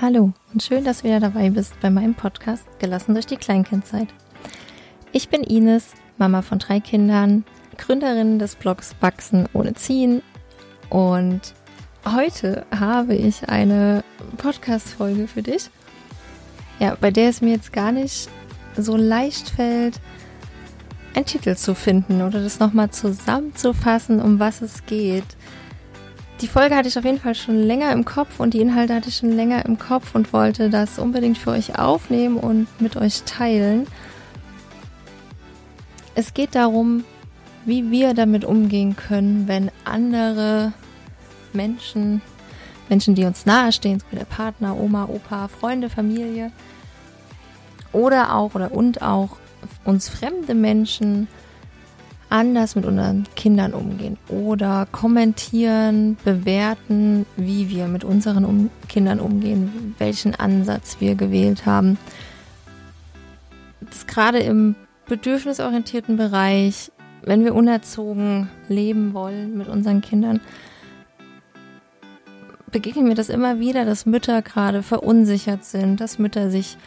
Hallo und schön, dass du wieder dabei bist bei meinem Podcast Gelassen durch die Kleinkindzeit. Ich bin Ines, Mama von drei Kindern, Gründerin des Blogs Wachsen ohne Ziehen und heute habe ich eine Podcast-Folge für dich, ja, bei der es mir jetzt gar nicht so leicht fällt, einen Titel zu finden oder das nochmal zusammenzufassen, um was es geht. Die Folge hatte ich auf jeden Fall schon länger im Kopf und die Inhalte hatte ich schon länger im Kopf und wollte das unbedingt für euch aufnehmen und mit euch teilen. Es geht darum, wie wir damit umgehen können, wenn andere Menschen, Menschen, die uns nahestehen, so wie der Partner, Oma, Opa, Freunde, Familie oder auch oder und auch uns fremde Menschen anders mit unseren Kindern umgehen oder kommentieren, bewerten, wie wir mit unseren um Kindern umgehen, welchen Ansatz wir gewählt haben. Das gerade im bedürfnisorientierten Bereich, wenn wir unerzogen leben wollen mit unseren Kindern, begegnen wir das immer wieder, dass Mütter gerade verunsichert sind, dass Mütter sich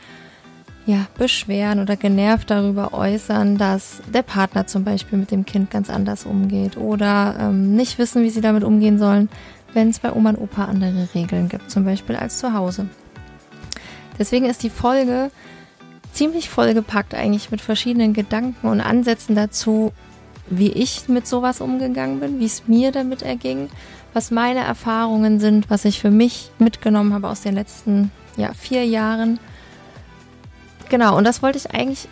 ja, beschweren oder genervt darüber äußern, dass der Partner zum Beispiel mit dem Kind ganz anders umgeht oder ähm, nicht wissen, wie sie damit umgehen sollen, wenn es bei Oma und Opa andere Regeln gibt, zum Beispiel als zu Hause. Deswegen ist die Folge ziemlich vollgepackt eigentlich mit verschiedenen Gedanken und Ansätzen dazu, wie ich mit sowas umgegangen bin, wie es mir damit erging, was meine Erfahrungen sind, was ich für mich mitgenommen habe aus den letzten ja, vier Jahren Genau, und das wollte ich eigentlich,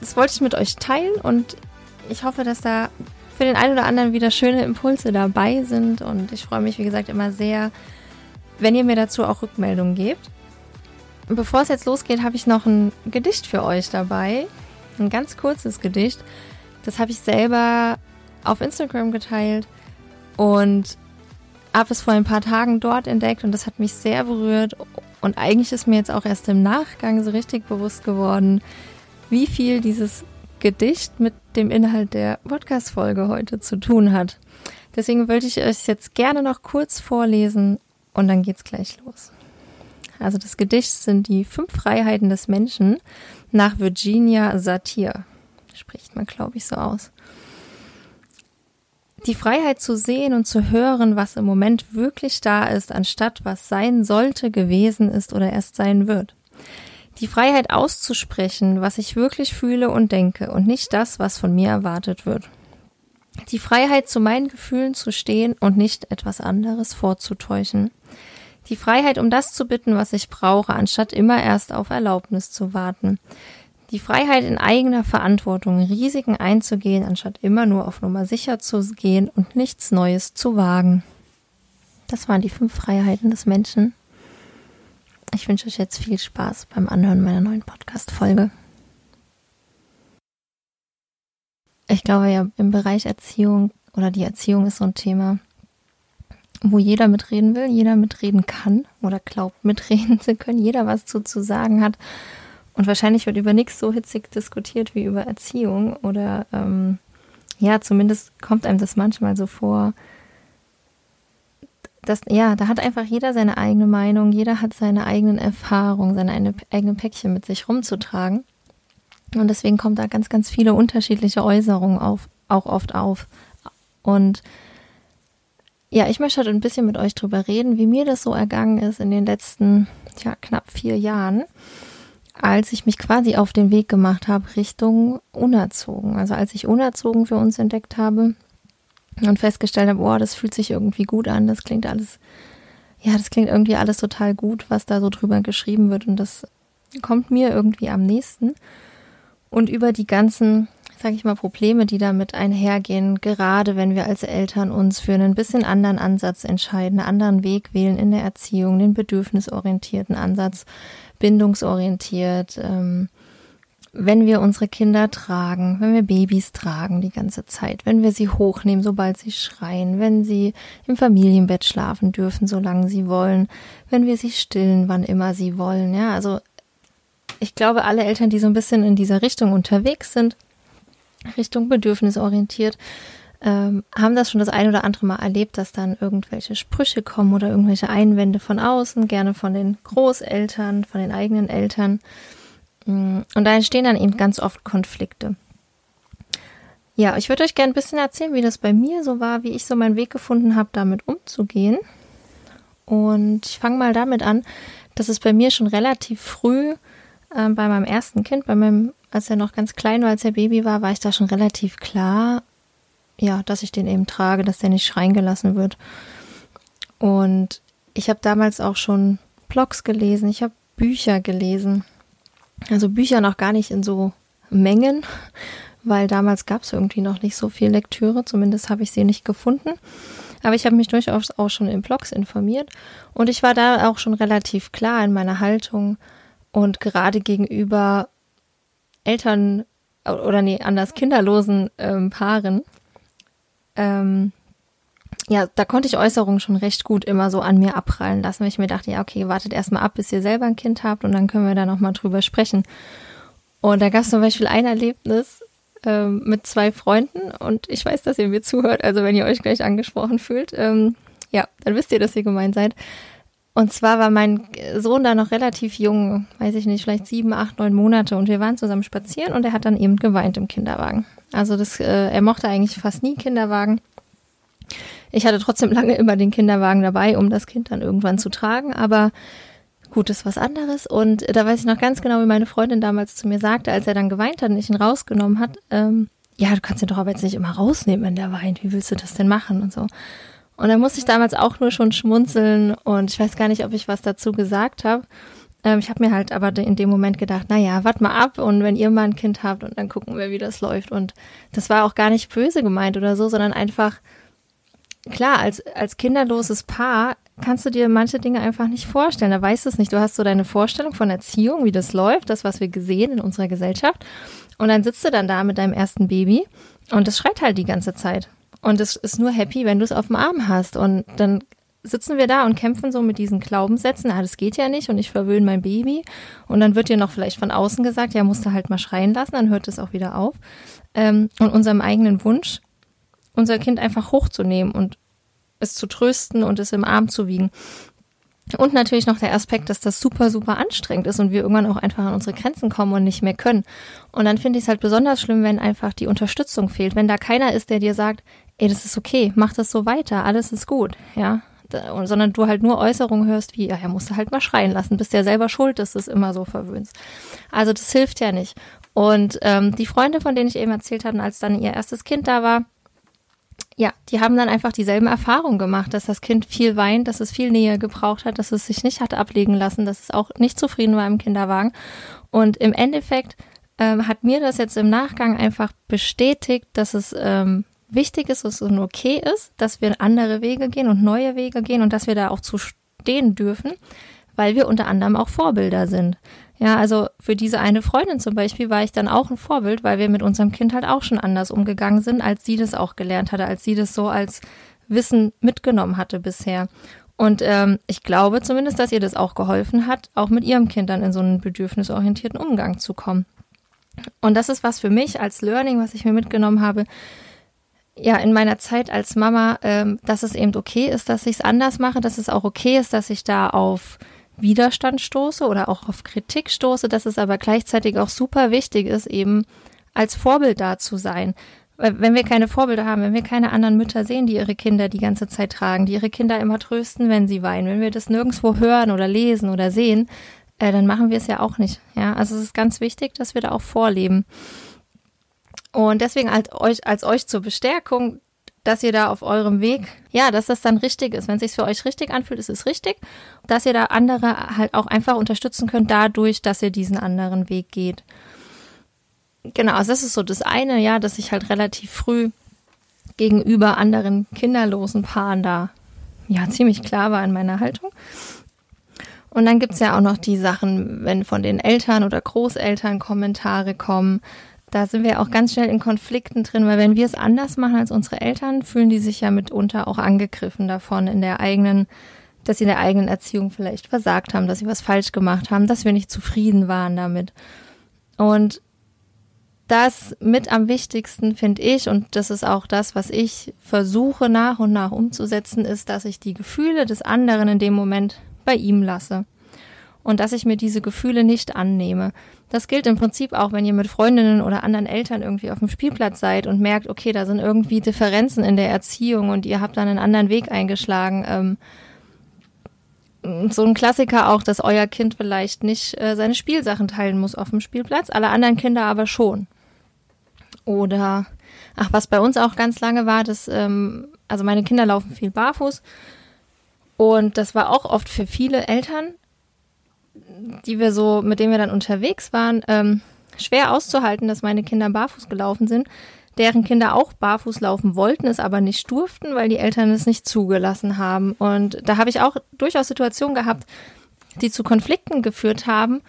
das wollte ich mit euch teilen und ich hoffe, dass da für den einen oder anderen wieder schöne Impulse dabei sind und ich freue mich, wie gesagt, immer sehr, wenn ihr mir dazu auch Rückmeldungen gebt. Bevor es jetzt losgeht, habe ich noch ein Gedicht für euch dabei. Ein ganz kurzes Gedicht. Das habe ich selber auf Instagram geteilt und habe es vor ein paar Tagen dort entdeckt und das hat mich sehr berührt und eigentlich ist mir jetzt auch erst im Nachgang so richtig bewusst geworden, wie viel dieses Gedicht mit dem Inhalt der Podcast-Folge heute zu tun hat. Deswegen wollte ich euch jetzt gerne noch kurz vorlesen und dann geht's gleich los. Also das Gedicht sind die fünf Freiheiten des Menschen nach Virginia Satir. Spricht man, glaube ich, so aus. Die Freiheit zu sehen und zu hören, was im Moment wirklich da ist, anstatt was sein sollte, gewesen ist oder erst sein wird. Die Freiheit auszusprechen, was ich wirklich fühle und denke und nicht das, was von mir erwartet wird. Die Freiheit zu meinen Gefühlen zu stehen und nicht etwas anderes vorzutäuschen. Die Freiheit, um das zu bitten, was ich brauche, anstatt immer erst auf Erlaubnis zu warten. Die Freiheit in eigener Verantwortung, Risiken einzugehen, anstatt immer nur auf Nummer sicher zu gehen und nichts Neues zu wagen. Das waren die fünf Freiheiten des Menschen. Ich wünsche euch jetzt viel Spaß beim Anhören meiner neuen Podcast-Folge. Ich glaube ja, im Bereich Erziehung oder die Erziehung ist so ein Thema, wo jeder mitreden will, jeder mitreden kann oder glaubt mitreden zu können, jeder was zu, zu sagen hat und wahrscheinlich wird über nichts so hitzig diskutiert wie über Erziehung oder ähm, ja, zumindest kommt einem das manchmal so vor. Dass, ja, da hat einfach jeder seine eigene Meinung, jeder hat seine eigenen Erfahrungen, seine eigenen Päckchen mit sich rumzutragen. Und deswegen kommt da ganz, ganz viele unterschiedliche Äußerungen auf, auch oft auf. Und ja, ich möchte heute ein bisschen mit euch drüber reden, wie mir das so ergangen ist in den letzten ja, knapp vier Jahren als ich mich quasi auf den Weg gemacht habe Richtung unerzogen. Also als ich unerzogen für uns entdeckt habe und festgestellt habe, oh, das fühlt sich irgendwie gut an, das klingt alles, ja, das klingt irgendwie alles total gut, was da so drüber geschrieben wird und das kommt mir irgendwie am nächsten. Und über die ganzen, sage ich mal, Probleme, die damit einhergehen, gerade wenn wir als Eltern uns für einen bisschen anderen Ansatz entscheiden, einen anderen Weg wählen in der Erziehung, den bedürfnisorientierten Ansatz, bindungsorientiert, ähm, wenn wir unsere Kinder tragen, wenn wir Babys tragen die ganze Zeit, wenn wir sie hochnehmen, sobald sie schreien, wenn sie im Familienbett schlafen dürfen, solange sie wollen, wenn wir sie stillen, wann immer sie wollen. Ja, also ich glaube, alle Eltern, die so ein bisschen in dieser Richtung unterwegs sind, Richtung bedürfnisorientiert, ähm, haben das schon das ein oder andere Mal erlebt, dass dann irgendwelche Sprüche kommen oder irgendwelche Einwände von außen, gerne von den Großeltern, von den eigenen Eltern. Mm, und da entstehen dann eben ganz oft Konflikte. Ja, ich würde euch gerne ein bisschen erzählen, wie das bei mir so war, wie ich so meinen Weg gefunden habe, damit umzugehen. Und ich fange mal damit an, dass es bei mir schon relativ früh äh, bei meinem ersten Kind, bei meinem, als er noch ganz klein war, als er Baby war, war ich da schon relativ klar, ja, dass ich den eben trage, dass der nicht schreien gelassen wird. Und ich habe damals auch schon Blogs gelesen, ich habe Bücher gelesen. Also Bücher noch gar nicht in so Mengen, weil damals gab es irgendwie noch nicht so viel Lektüre, zumindest habe ich sie nicht gefunden. Aber ich habe mich durchaus auch schon in Blogs informiert und ich war da auch schon relativ klar in meiner Haltung und gerade gegenüber Eltern oder nee, anders kinderlosen ähm, Paaren, ähm, ja, da konnte ich Äußerungen schon recht gut immer so an mir abprallen lassen, weil ich mir dachte, ja, okay, wartet erstmal ab, bis ihr selber ein Kind habt und dann können wir da nochmal drüber sprechen. Und da gab es zum Beispiel ein Erlebnis, ähm, mit zwei Freunden und ich weiß, dass ihr mir zuhört, also wenn ihr euch gleich angesprochen fühlt, ähm, ja, dann wisst ihr, dass ihr gemeint seid. Und zwar war mein Sohn da noch relativ jung, weiß ich nicht, vielleicht sieben, acht, neun Monate und wir waren zusammen spazieren und er hat dann eben geweint im Kinderwagen. Also das, äh, er mochte eigentlich fast nie Kinderwagen. Ich hatte trotzdem lange immer den Kinderwagen dabei, um das Kind dann irgendwann zu tragen, aber gut, ist was anderes. Und da weiß ich noch ganz genau, wie meine Freundin damals zu mir sagte, als er dann geweint hat und ich ihn rausgenommen hat, ähm, ja, du kannst ihn doch aber jetzt nicht immer rausnehmen, wenn der weint. Wie willst du das denn machen und so? Und da musste ich damals auch nur schon schmunzeln und ich weiß gar nicht, ob ich was dazu gesagt habe. Ähm, ich habe mir halt aber in dem Moment gedacht, na ja, wart mal ab und wenn ihr mal ein Kind habt und dann gucken wir, wie das läuft. Und das war auch gar nicht böse gemeint oder so, sondern einfach, klar, als, als kinderloses Paar kannst du dir manche Dinge einfach nicht vorstellen. Da weißt du es nicht. Du hast so deine Vorstellung von Erziehung, wie das läuft, das, was wir gesehen in unserer Gesellschaft. Und dann sitzt du dann da mit deinem ersten Baby und es schreit halt die ganze Zeit. Und es ist nur happy, wenn du es auf dem Arm hast. Und dann sitzen wir da und kämpfen so mit diesen Glaubenssätzen, ah, das geht ja nicht und ich verwöhne mein Baby. Und dann wird dir noch vielleicht von außen gesagt, ja, musst du halt mal schreien lassen, dann hört es auch wieder auf. Ähm, und unserem eigenen Wunsch, unser Kind einfach hochzunehmen und es zu trösten und es im Arm zu wiegen. Und natürlich noch der Aspekt, dass das super, super anstrengend ist und wir irgendwann auch einfach an unsere Grenzen kommen und nicht mehr können. Und dann finde ich es halt besonders schlimm, wenn einfach die Unterstützung fehlt. Wenn da keiner ist, der dir sagt, ey, das ist okay, mach das so weiter, alles ist gut, ja. Sondern du halt nur Äußerungen hörst wie, ja, er musste halt mal schreien lassen, bist ja selber schuld, dass du es immer so verwöhnst. Also das hilft ja nicht. Und ähm, die Freunde, von denen ich eben erzählt hatte, als dann ihr erstes Kind da war, ja, die haben dann einfach dieselben Erfahrungen gemacht, dass das Kind viel weint, dass es viel Nähe gebraucht hat, dass es sich nicht hat ablegen lassen, dass es auch nicht zufrieden war im Kinderwagen. Und im Endeffekt ähm, hat mir das jetzt im Nachgang einfach bestätigt, dass es ähm, wichtig ist, es okay ist, dass wir andere Wege gehen und neue Wege gehen und dass wir da auch zu stehen dürfen, weil wir unter anderem auch Vorbilder sind. Ja, also für diese eine Freundin zum Beispiel war ich dann auch ein Vorbild, weil wir mit unserem Kind halt auch schon anders umgegangen sind, als sie das auch gelernt hatte, als sie das so als Wissen mitgenommen hatte bisher. Und ähm, ich glaube zumindest, dass ihr das auch geholfen hat, auch mit ihrem Kind dann in so einen bedürfnisorientierten Umgang zu kommen. Und das ist was für mich als Learning, was ich mir mitgenommen habe, ja, in meiner Zeit als Mama, ähm, dass es eben okay ist, dass ich es anders mache, dass es auch okay ist, dass ich da auf Widerstand stoße oder auch auf Kritik stoße, dass es aber gleichzeitig auch super wichtig ist, eben als Vorbild da zu sein. Weil wenn wir keine Vorbilder haben, wenn wir keine anderen Mütter sehen, die ihre Kinder die ganze Zeit tragen, die ihre Kinder immer trösten, wenn sie weinen, wenn wir das nirgendwo hören oder lesen oder sehen, äh, dann machen wir es ja auch nicht. Ja, also es ist ganz wichtig, dass wir da auch vorleben. Und deswegen als euch, als euch zur Bestärkung, dass ihr da auf eurem Weg, ja, dass das dann richtig ist. Wenn es sich für euch richtig anfühlt, ist es richtig. Dass ihr da andere halt auch einfach unterstützen könnt, dadurch, dass ihr diesen anderen Weg geht. Genau, also das ist so das eine, ja, dass ich halt relativ früh gegenüber anderen kinderlosen Paaren da ja ziemlich klar war in meiner Haltung. Und dann gibt's ja auch noch die Sachen, wenn von den Eltern oder Großeltern Kommentare kommen, da sind wir auch ganz schnell in Konflikten drin, weil wenn wir es anders machen als unsere Eltern, fühlen die sich ja mitunter auch angegriffen davon in der eigenen, dass sie in der eigenen Erziehung vielleicht versagt haben, dass sie was falsch gemacht haben, dass wir nicht zufrieden waren damit. Und das mit am wichtigsten, finde ich, und das ist auch das, was ich versuche nach und nach umzusetzen, ist, dass ich die Gefühle des anderen in dem Moment bei ihm lasse. Und dass ich mir diese Gefühle nicht annehme. Das gilt im Prinzip auch, wenn ihr mit Freundinnen oder anderen Eltern irgendwie auf dem Spielplatz seid und merkt, okay, da sind irgendwie Differenzen in der Erziehung und ihr habt dann einen anderen Weg eingeschlagen. Ähm, so ein Klassiker auch, dass euer Kind vielleicht nicht äh, seine Spielsachen teilen muss auf dem Spielplatz, alle anderen Kinder aber schon. Oder, ach, was bei uns auch ganz lange war, dass, ähm, also meine Kinder laufen viel barfuß. Und das war auch oft für viele Eltern, die wir so, mit denen wir dann unterwegs waren, ähm, schwer auszuhalten, dass meine Kinder barfuß gelaufen sind, deren Kinder auch barfuß laufen wollten, es aber nicht durften, weil die Eltern es nicht zugelassen haben. Und da habe ich auch durchaus Situationen gehabt, die zu Konflikten geführt haben.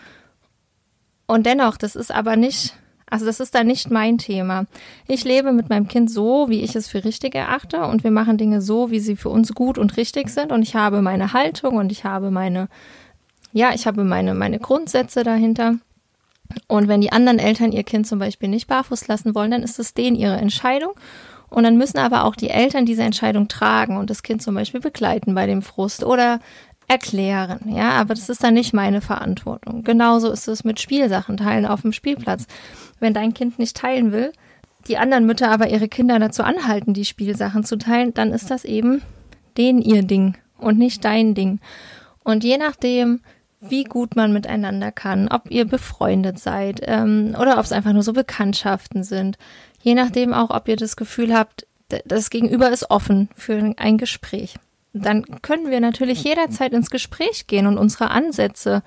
Und dennoch, das ist aber nicht, also das ist da nicht mein Thema. Ich lebe mit meinem Kind so, wie ich es für richtig erachte und wir machen Dinge so, wie sie für uns gut und richtig sind und ich habe meine Haltung und ich habe meine, ja, ich habe meine, meine Grundsätze dahinter. Und wenn die anderen Eltern ihr Kind zum Beispiel nicht barfuß lassen wollen, dann ist es denen ihre Entscheidung. Und dann müssen aber auch die Eltern diese Entscheidung tragen und das Kind zum Beispiel begleiten bei dem Frust oder erklären. Ja, aber das ist dann nicht meine Verantwortung. Genauso ist es mit Spielsachen teilen auf dem Spielplatz. Wenn dein Kind nicht teilen will, die anderen Mütter aber ihre Kinder dazu anhalten, die Spielsachen zu teilen, dann ist das eben den ihr Ding und nicht dein Ding. Und je nachdem, wie gut man miteinander kann, ob ihr befreundet seid ähm, oder ob es einfach nur so Bekanntschaften sind. Je nachdem auch, ob ihr das Gefühl habt, das Gegenüber ist offen für ein Gespräch. Dann können wir natürlich jederzeit ins Gespräch gehen und unsere Ansätze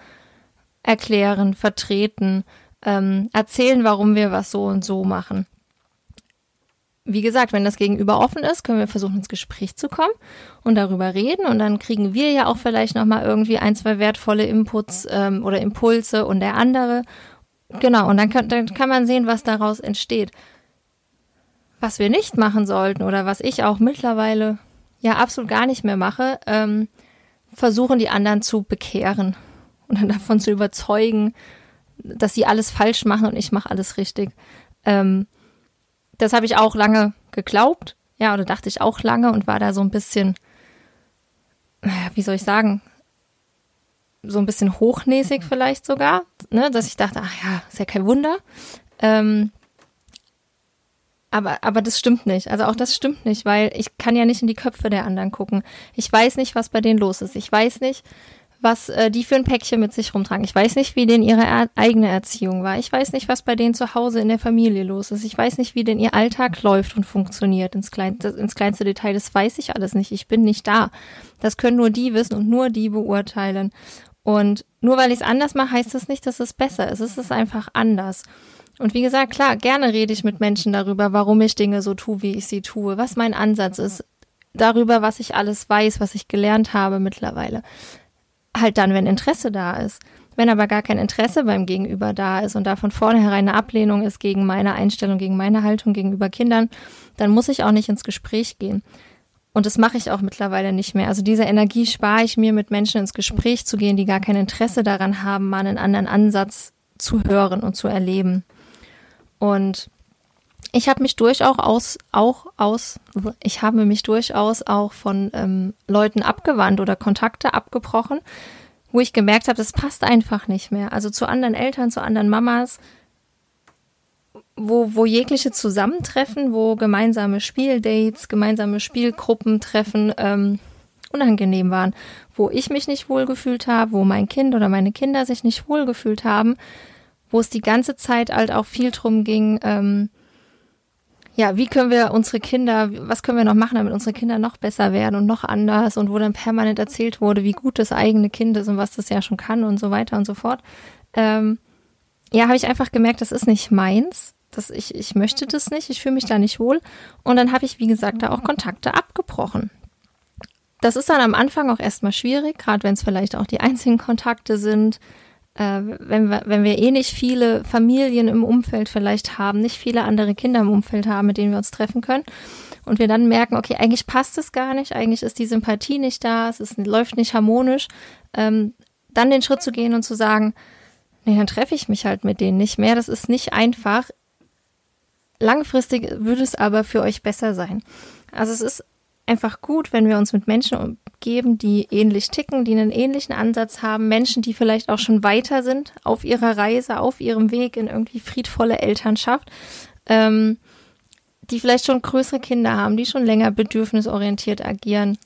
erklären, vertreten, ähm, erzählen, warum wir was so und so machen wie gesagt, wenn das Gegenüber offen ist, können wir versuchen, ins Gespräch zu kommen und darüber reden. Und dann kriegen wir ja auch vielleicht nochmal irgendwie ein, zwei wertvolle Inputs ähm, oder Impulse und der andere. Genau, und dann kann, dann kann man sehen, was daraus entsteht. Was wir nicht machen sollten oder was ich auch mittlerweile ja absolut gar nicht mehr mache, ähm, versuchen die anderen zu bekehren und dann davon zu überzeugen, dass sie alles falsch machen und ich mache alles richtig. Ähm, das habe ich auch lange geglaubt, ja, oder dachte ich auch lange und war da so ein bisschen, wie soll ich sagen, so ein bisschen hochnäsig vielleicht sogar, ne, dass ich dachte, ach ja, ist ja kein Wunder. Ähm, aber, aber das stimmt nicht. Also auch das stimmt nicht, weil ich kann ja nicht in die Köpfe der anderen gucken. Ich weiß nicht, was bei denen los ist. Ich weiß nicht, was äh, die für ein Päckchen mit sich rumtragen. Ich weiß nicht, wie denn ihre er eigene Erziehung war. Ich weiß nicht, was bei denen zu Hause in der Familie los ist. Ich weiß nicht, wie denn ihr Alltag läuft und funktioniert ins, Klein ins kleinste Detail. Das weiß ich alles nicht. Ich bin nicht da. Das können nur die wissen und nur die beurteilen. Und nur weil ich es anders mache, heißt das nicht, dass es besser ist. Es ist einfach anders. Und wie gesagt, klar, gerne rede ich mit Menschen darüber, warum ich Dinge so tue, wie ich sie tue, was mein Ansatz ist, darüber, was ich alles weiß, was ich gelernt habe mittlerweile halt dann, wenn Interesse da ist. Wenn aber gar kein Interesse beim Gegenüber da ist und da von vornherein eine Ablehnung ist gegen meine Einstellung, gegen meine Haltung gegenüber Kindern, dann muss ich auch nicht ins Gespräch gehen. Und das mache ich auch mittlerweile nicht mehr. Also diese Energie spare ich mir, mit Menschen ins Gespräch zu gehen, die gar kein Interesse daran haben, mal einen anderen Ansatz zu hören und zu erleben. Und ich habe mich durchaus auch aus, ich habe mich durchaus auch von ähm, Leuten abgewandt oder Kontakte abgebrochen, wo ich gemerkt habe, das passt einfach nicht mehr. Also zu anderen Eltern, zu anderen Mamas, wo, wo jegliche Zusammentreffen, wo gemeinsame Spieldates, gemeinsame Spielgruppentreffen ähm, unangenehm waren, wo ich mich nicht wohlgefühlt habe, wo mein Kind oder meine Kinder sich nicht wohlgefühlt haben, wo es die ganze Zeit halt auch viel drum ging, ähm, ja, wie können wir unsere Kinder, was können wir noch machen, damit unsere Kinder noch besser werden und noch anders und wo dann permanent erzählt wurde, wie gut das eigene Kind ist und was das ja schon kann und so weiter und so fort. Ähm, ja, habe ich einfach gemerkt, das ist nicht meins. Das, ich, ich möchte das nicht, ich fühle mich da nicht wohl. Und dann habe ich, wie gesagt, da auch Kontakte abgebrochen. Das ist dann am Anfang auch erstmal schwierig, gerade wenn es vielleicht auch die einzigen Kontakte sind äh, wenn, wir, wenn wir eh nicht viele Familien im Umfeld vielleicht haben, nicht viele andere Kinder im Umfeld haben, mit denen wir uns treffen können. Und wir dann merken, okay, eigentlich passt es gar nicht, eigentlich ist die Sympathie nicht da, es ist, läuft nicht harmonisch, ähm, dann den Schritt zu gehen und zu sagen, nee, dann treffe ich mich halt mit denen nicht mehr. Das ist nicht einfach. Langfristig würde es aber für euch besser sein. Also es ist einfach gut, wenn wir uns mit Menschen umgeben, die ähnlich ticken, die einen ähnlichen Ansatz haben, Menschen, die vielleicht auch schon weiter sind auf ihrer Reise, auf ihrem Weg in irgendwie friedvolle Elternschaft, ähm, die vielleicht schon größere Kinder haben, die schon länger bedürfnisorientiert agieren.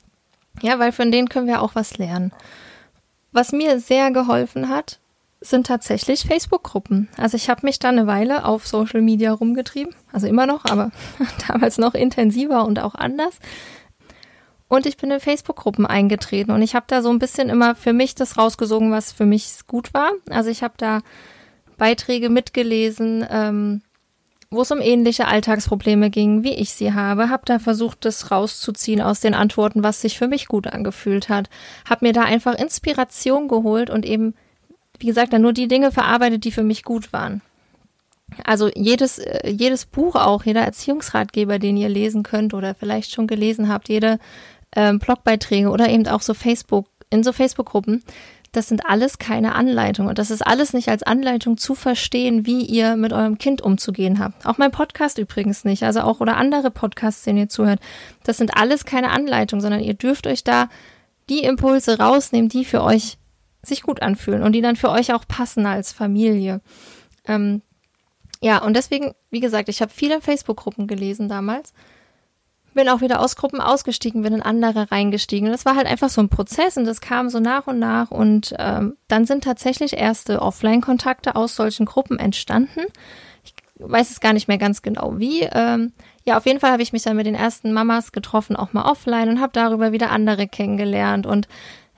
Ja, weil von denen können wir auch was lernen. Was mir sehr geholfen hat, sind tatsächlich Facebook-Gruppen. Also ich habe mich da eine Weile auf Social Media rumgetrieben, also immer noch, aber damals noch intensiver und auch anders. Und ich bin in Facebook-Gruppen eingetreten und ich habe da so ein bisschen immer für mich das rausgesogen, was für mich gut war. Also ich habe da Beiträge mitgelesen, ähm, wo es um ähnliche Alltagsprobleme ging, wie ich sie habe, habe da versucht, das rauszuziehen aus den Antworten, was sich für mich gut angefühlt hat, habe mir da einfach Inspiration geholt und eben wie gesagt, dann nur die Dinge verarbeitet, die für mich gut waren. Also jedes, äh, jedes Buch auch, jeder Erziehungsratgeber, den ihr lesen könnt oder vielleicht schon gelesen habt, jede ähm, Blogbeiträge oder eben auch so Facebook, in so Facebook-Gruppen, das sind alles keine Anleitungen. Und das ist alles nicht als Anleitung zu verstehen, wie ihr mit eurem Kind umzugehen habt. Auch mein Podcast übrigens nicht. Also auch oder andere Podcasts, denen ihr zuhört. Das sind alles keine Anleitungen, sondern ihr dürft euch da die Impulse rausnehmen, die für euch sich gut anfühlen und die dann für euch auch passen als Familie. Ähm, ja, und deswegen, wie gesagt, ich habe viele Facebook-Gruppen gelesen damals. Bin auch wieder aus Gruppen ausgestiegen, bin in andere reingestiegen. Und das war halt einfach so ein Prozess und das kam so nach und nach. Und ähm, dann sind tatsächlich erste Offline-Kontakte aus solchen Gruppen entstanden. Ich weiß es gar nicht mehr ganz genau wie. Ähm, ja, auf jeden Fall habe ich mich dann mit den ersten Mamas getroffen, auch mal offline und habe darüber wieder andere kennengelernt. Und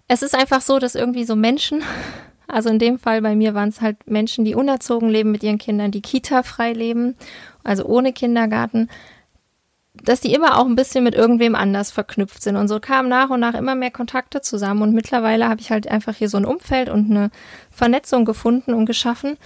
es ist einfach so, dass irgendwie so Menschen, also in dem Fall bei mir waren es halt Menschen, die unerzogen leben mit ihren Kindern, die Kita frei leben, also ohne Kindergarten, dass die immer auch ein bisschen mit irgendwem anders verknüpft sind. Und so kamen nach und nach immer mehr Kontakte zusammen. Und mittlerweile habe ich halt einfach hier so ein Umfeld und eine Vernetzung gefunden und geschaffen,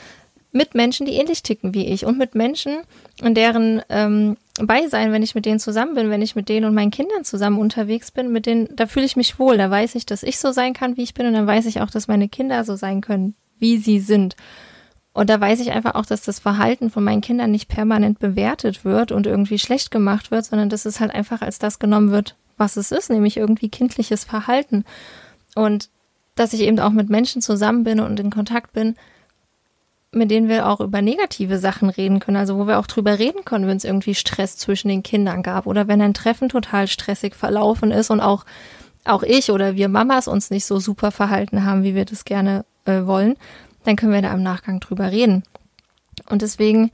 mit Menschen, die ähnlich ticken wie ich und mit Menschen, in deren ähm, Beisein, wenn ich mit denen zusammen bin, wenn ich mit denen und meinen Kindern zusammen unterwegs bin, mit denen, da fühle ich mich wohl, da weiß ich, dass ich so sein kann, wie ich bin und dann weiß ich auch, dass meine Kinder so sein können, wie sie sind. Und da weiß ich einfach auch, dass das Verhalten von meinen Kindern nicht permanent bewertet wird und irgendwie schlecht gemacht wird, sondern dass es halt einfach als das genommen wird, was es ist, nämlich irgendwie kindliches Verhalten. Und dass ich eben auch mit Menschen zusammen bin und in Kontakt bin, mit denen wir auch über negative Sachen reden können, also wo wir auch drüber reden können, wenn es irgendwie Stress zwischen den Kindern gab oder wenn ein Treffen total stressig verlaufen ist und auch auch ich oder wir Mamas uns nicht so super verhalten haben, wie wir das gerne äh, wollen, dann können wir da im Nachgang drüber reden. Und deswegen,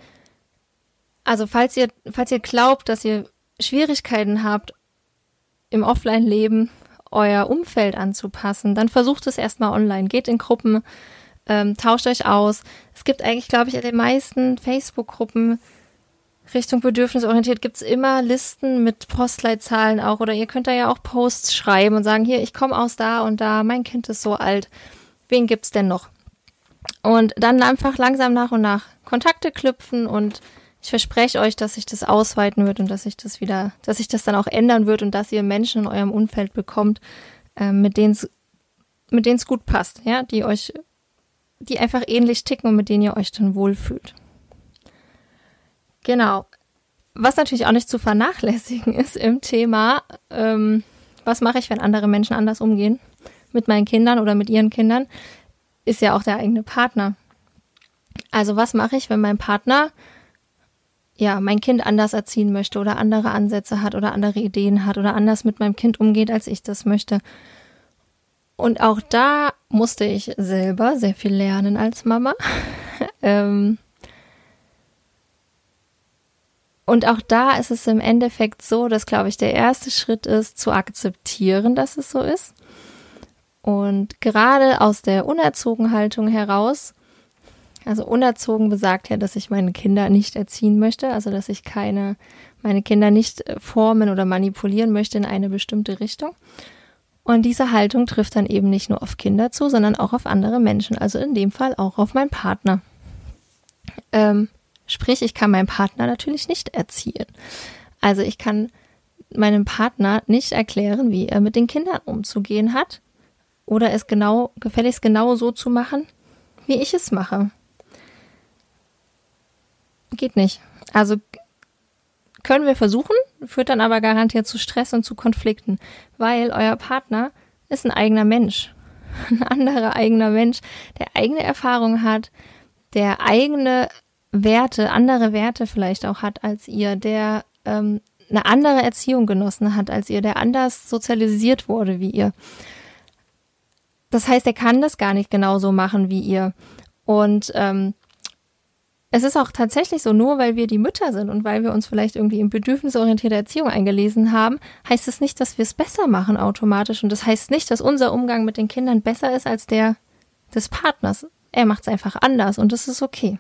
also falls ihr, falls ihr glaubt, dass ihr Schwierigkeiten habt, im Offline-Leben euer Umfeld anzupassen, dann versucht es erstmal online. Geht in Gruppen, ähm, tauscht euch aus. Es gibt eigentlich, glaube ich, in den meisten Facebook-Gruppen Richtung bedürfnisorientiert gibt es immer Listen mit Postleitzahlen auch oder ihr könnt da ja auch Posts schreiben und sagen, hier, ich komme aus da und da, mein Kind ist so alt. Wen gibt's denn noch? Und dann einfach langsam nach und nach Kontakte knüpfen und ich verspreche euch, dass sich das ausweiten wird und dass sich das wieder, dass sich das dann auch ändern wird und dass ihr Menschen in eurem Umfeld bekommt, äh, mit denen es mit denen es gut passt, ja, die euch die einfach ähnlich ticken und mit denen ihr euch dann wohlfühlt. Genau. Was natürlich auch nicht zu vernachlässigen ist im Thema, ähm, was mache ich, wenn andere Menschen anders umgehen mit meinen Kindern oder mit ihren Kindern, ist ja auch der eigene Partner. Also was mache ich, wenn mein Partner ja mein Kind anders erziehen möchte oder andere Ansätze hat oder andere Ideen hat oder anders mit meinem Kind umgeht, als ich das möchte? Und auch da musste ich selber sehr viel lernen als Mama. ähm und auch da ist es im Endeffekt so, dass, glaube ich, der erste Schritt ist, zu akzeptieren, dass es so ist. Und gerade aus der unerzogen Haltung heraus, also unerzogen besagt ja, dass ich meine Kinder nicht erziehen möchte, also dass ich keine, meine Kinder nicht formen oder manipulieren möchte in eine bestimmte Richtung. Und diese Haltung trifft dann eben nicht nur auf Kinder zu, sondern auch auf andere Menschen, also in dem Fall auch auf meinen Partner. Ähm, sprich, ich kann meinen Partner natürlich nicht erziehen. Also ich kann meinem Partner nicht erklären, wie er mit den Kindern umzugehen hat oder es genau, gefälligst genau so zu machen, wie ich es mache. Geht nicht. Also Können wir versuchen, führt dann aber garantiert zu Stress und zu Konflikten, weil euer Partner ist ein eigener Mensch. Ein anderer eigener Mensch, der eigene Erfahrungen hat, der eigene Werte, andere Werte vielleicht auch hat als ihr, der ähm, eine andere Erziehung genossen hat als ihr, der anders sozialisiert wurde wie ihr. Das heißt, er kann das gar nicht genauso machen wie ihr. Und ähm, es ist auch tatsächlich so, nur weil wir die Mütter sind und weil wir uns vielleicht irgendwie in bedürfnisorientierte Erziehung eingelesen haben, heißt es nicht, dass wir es besser machen automatisch. Und das heißt nicht, dass unser Umgang mit den Kindern besser ist als der des Partners. Er macht es einfach anders und das ist okay.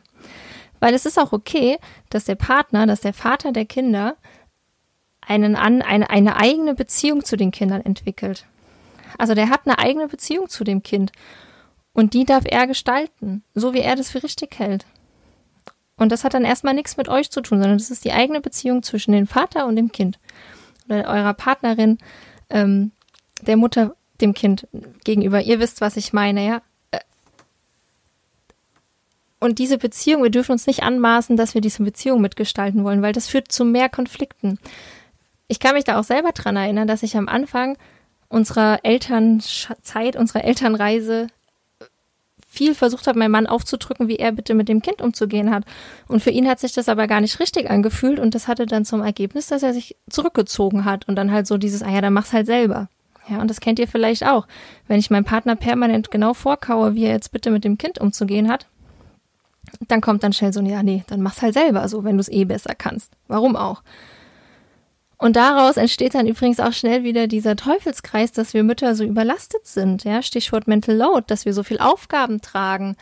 Weil es ist auch okay, dass der Partner, dass der Vater der Kinder einen an, eine, eine eigene Beziehung zu den Kindern entwickelt. Also der hat eine eigene Beziehung zu dem Kind. Und die darf er gestalten, so wie er das für richtig hält. Und das hat dann erstmal nichts mit euch zu tun, sondern das ist die eigene Beziehung zwischen dem Vater und dem Kind. Oder eurer Partnerin, ähm, der Mutter dem Kind gegenüber. Ihr wisst, was ich meine, ja. Äh, und diese Beziehung, wir dürfen uns nicht anmaßen, dass wir diese Beziehung mitgestalten wollen, weil das führt zu mehr Konflikten. Ich kann mich da auch selber dran erinnern, dass ich am Anfang unserer Elternzeit, unserer Elternreise viel versucht habe, meinem Mann aufzudrücken, wie er bitte mit dem Kind umzugehen hat. Und für ihn hat sich das aber gar nicht richtig angefühlt und das hatte dann zum Ergebnis, dass er sich zurückgezogen hat und dann halt so dieses, ah ja, dann mach's halt selber. Ja, und das kennt ihr vielleicht auch. Wenn ich meinem Partner permanent genau vorkaue, wie er jetzt bitte mit dem Kind umzugehen hat, dann kommt dann schnell so, ja, nee, dann mach's halt selber so, wenn du es eh besser kannst. Warum auch? Und daraus entsteht dann übrigens auch schnell wieder dieser Teufelskreis, dass wir Mütter so überlastet sind. Ja, Stichwort Mental Load, dass wir so viel Aufgaben tragen.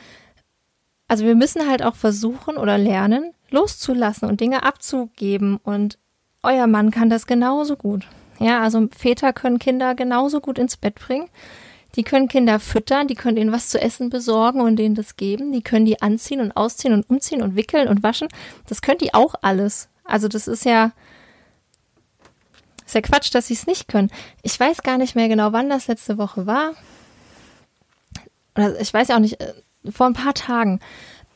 Also wir müssen halt auch versuchen oder lernen, loszulassen und Dinge abzugeben. Und euer Mann kann das genauso gut. Ja, also Väter können Kinder genauso gut ins Bett bringen. Die können Kinder füttern, die können ihnen was zu essen besorgen und denen das geben. Die können die anziehen und ausziehen und umziehen und wickeln und waschen. Das können die auch alles. Also das ist ja, ist ja Quatsch, dass sie es nicht können. Ich weiß gar nicht mehr genau, wann das letzte Woche war. Oder ich weiß ja auch nicht, äh, vor ein paar Tagen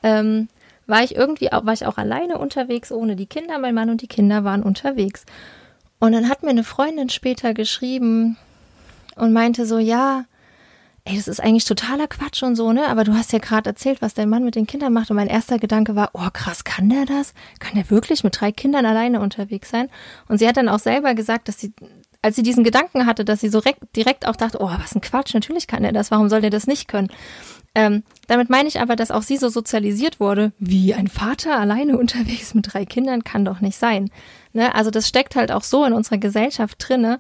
ähm, war ich irgendwie war ich auch alleine unterwegs, ohne die Kinder. Mein Mann und die Kinder waren unterwegs. Und dann hat mir eine Freundin später geschrieben und meinte so, ja, ey, das ist eigentlich totaler Quatsch und so, ne? Aber du hast ja gerade erzählt, was dein Mann mit den Kindern macht. Und mein erster Gedanke war, oh krass, kann der das? Kann der wirklich mit drei Kindern alleine unterwegs sein? Und sie hat dann auch selber gesagt, dass sie, als sie diesen Gedanken hatte, dass sie so direkt auch dachte, oh, was ein Quatsch, natürlich kann der das, warum soll der das nicht können? Ähm, damit meine ich aber, dass auch sie so sozialisiert wurde, wie ein Vater alleine unterwegs mit drei Kindern kann doch nicht sein. Ne? Also das steckt halt auch so in unserer Gesellschaft drinne.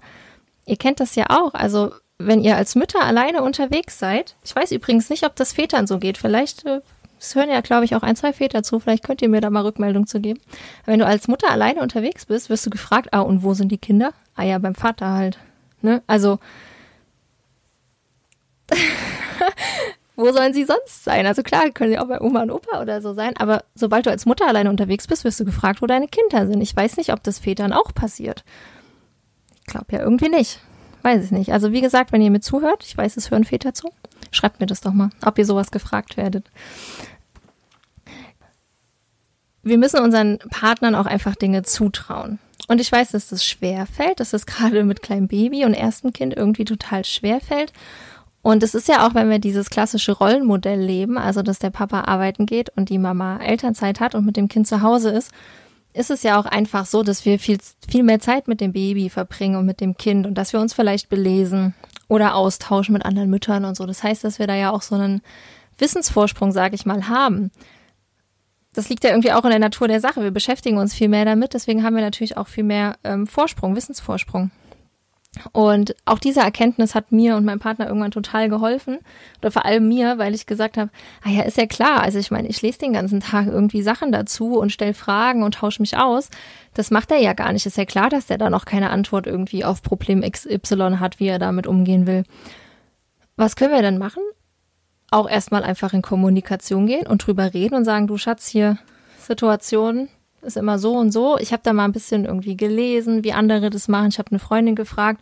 Ihr kennt das ja auch. Also wenn ihr als Mütter alleine unterwegs seid, ich weiß übrigens nicht, ob das Vätern so geht. Vielleicht, äh, es hören ja, glaube ich, auch ein, zwei Väter zu, vielleicht könnt ihr mir da mal Rückmeldung zu geben. Wenn du als Mutter alleine unterwegs bist, wirst du gefragt, ah, und wo sind die Kinder? Ah ja, beim Vater halt. Ne? Also, wo sollen sie sonst sein? Also klar, können sie auch bei Oma und Opa oder so sein, aber sobald du als Mutter alleine unterwegs bist, wirst du gefragt, wo deine Kinder sind. Ich weiß nicht, ob das Vätern auch passiert. Ich glaube ja irgendwie nicht. Weiß ich nicht. Also wie gesagt, wenn ihr mir zuhört, ich weiß, es hören Väter zu, schreibt mir das doch mal, ob ihr sowas gefragt werdet. Wir müssen unseren Partnern auch einfach Dinge zutrauen. Und ich weiß, dass das schwer fällt, dass das gerade mit kleinem Baby und erstem Kind irgendwie total schwer fällt. Und es ist ja auch, wenn wir dieses klassische Rollenmodell leben, also dass der Papa arbeiten geht und die Mama Elternzeit hat und mit dem Kind zu Hause ist, ist es ja auch einfach so, dass wir viel, viel mehr Zeit mit dem Baby verbringen und mit dem Kind und dass wir uns vielleicht belesen oder austauschen mit anderen Müttern und so. Das heißt, dass wir da ja auch so einen Wissensvorsprung, sage ich mal, haben. Das liegt ja irgendwie auch in der Natur der Sache. Wir beschäftigen uns viel mehr damit, deswegen haben wir natürlich auch viel mehr ähm, Vorsprung, Wissensvorsprung. Und auch diese Erkenntnis hat mir und meinem Partner irgendwann total geholfen. Oder vor allem mir, weil ich gesagt habe, ah ja, ist ja klar. Also ich meine, ich lese den ganzen Tag irgendwie Sachen dazu und stelle Fragen und tausche mich aus. Das macht er ja gar nicht. Ist ja klar, dass der da noch keine Antwort irgendwie auf Problem XY hat, wie er damit umgehen will. Was können wir denn machen? Auch erstmal einfach in Kommunikation gehen und drüber reden und sagen, du Schatz, hier Situation, ist immer so und so. Ich habe da mal ein bisschen irgendwie gelesen, wie andere das machen. Ich habe eine Freundin gefragt